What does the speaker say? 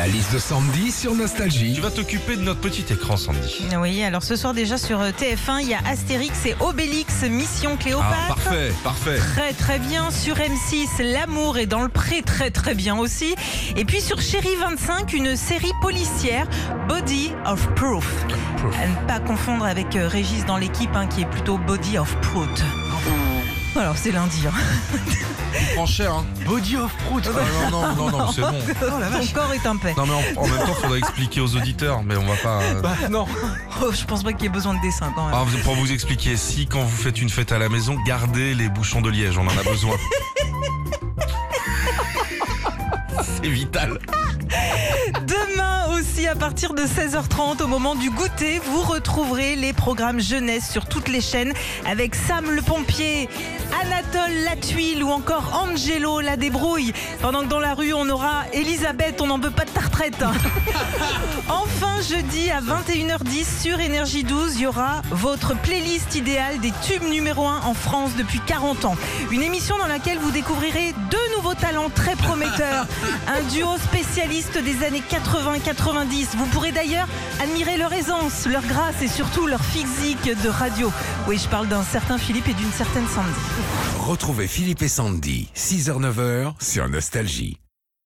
La liste de Sandy sur Nostalgie. Tu vas t'occuper de notre petit écran, Sandy. Oui, alors ce soir déjà sur euh, TF1, il y a Astérix et Obélix, Mission Cléopâtre. Ah, parfait, parfait. Très très bien sur M6, L'amour est dans le pré, très très bien aussi. Et puis sur Chéri 25, une série policière, Body of Proof. Proof. À ne pas confondre avec euh, Régis dans l'équipe, hein, qui est plutôt Body of Prout. Alors c'est lundi. hein. Tu prends cher, hein Body of Prout. Ah, non, non, non, non, c'est bon. Ton corps est un paix. Non, mais en, en même temps, faudrait expliquer aux auditeurs, mais on va pas. euh, non. Oh, je pense pas qu'il y ait besoin de dessin quand même. Alors, pour vous expliquer, si quand vous faites une fête à la maison, gardez les bouchons de liège, on en a besoin. C'est vital. Demain aussi, à partir de 16h30, au moment du goûter, vous retrouverez les programmes jeunesse sur toutes les chaînes avec Sam le pompier, Anatole la tuile ou encore Angelo la débrouille. Pendant que dans la rue, on aura Elisabeth, on n'en veut pas de ta retraite. hein. Enfin, jeudi à 21h10 sur Énergie 12, il y aura votre playlist idéale des tubes numéro 1 en France depuis 40 ans. Une émission dans laquelle vous découvrirez deux nouveaux talents très prometteurs. Un duo spécialiste des années 80-90. Vous pourrez d'ailleurs admirer leur aisance, leur grâce et surtout leur physique de radio. Oui, je parle d'un certain Philippe et d'une certaine Sandy. Retrouvez Philippe et Sandy, 6h-9h sur Nostalgie.